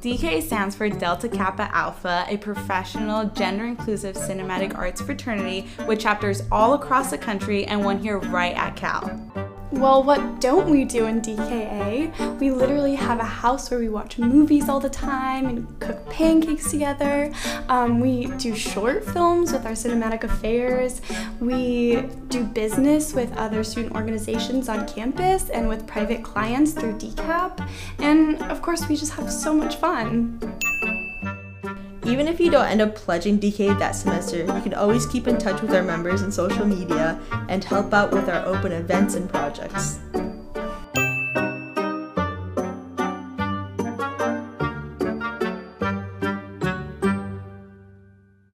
DKA stands for Delta Kappa Alpha, a professional, gender inclusive cinematic arts fraternity with chapters all across the country and one here right at Cal. Well, what don't we do in DKA? We literally have a house where we watch movies all the time and cook pancakes together. Um, we do short films with our cinematic affairs. We do business with other student organizations on campus and with private clients through DCAP. And of course, we just have so much fun. Even if you don't end up pledging DK that semester, you can always keep in touch with our members on social media and help out with our open events and projects.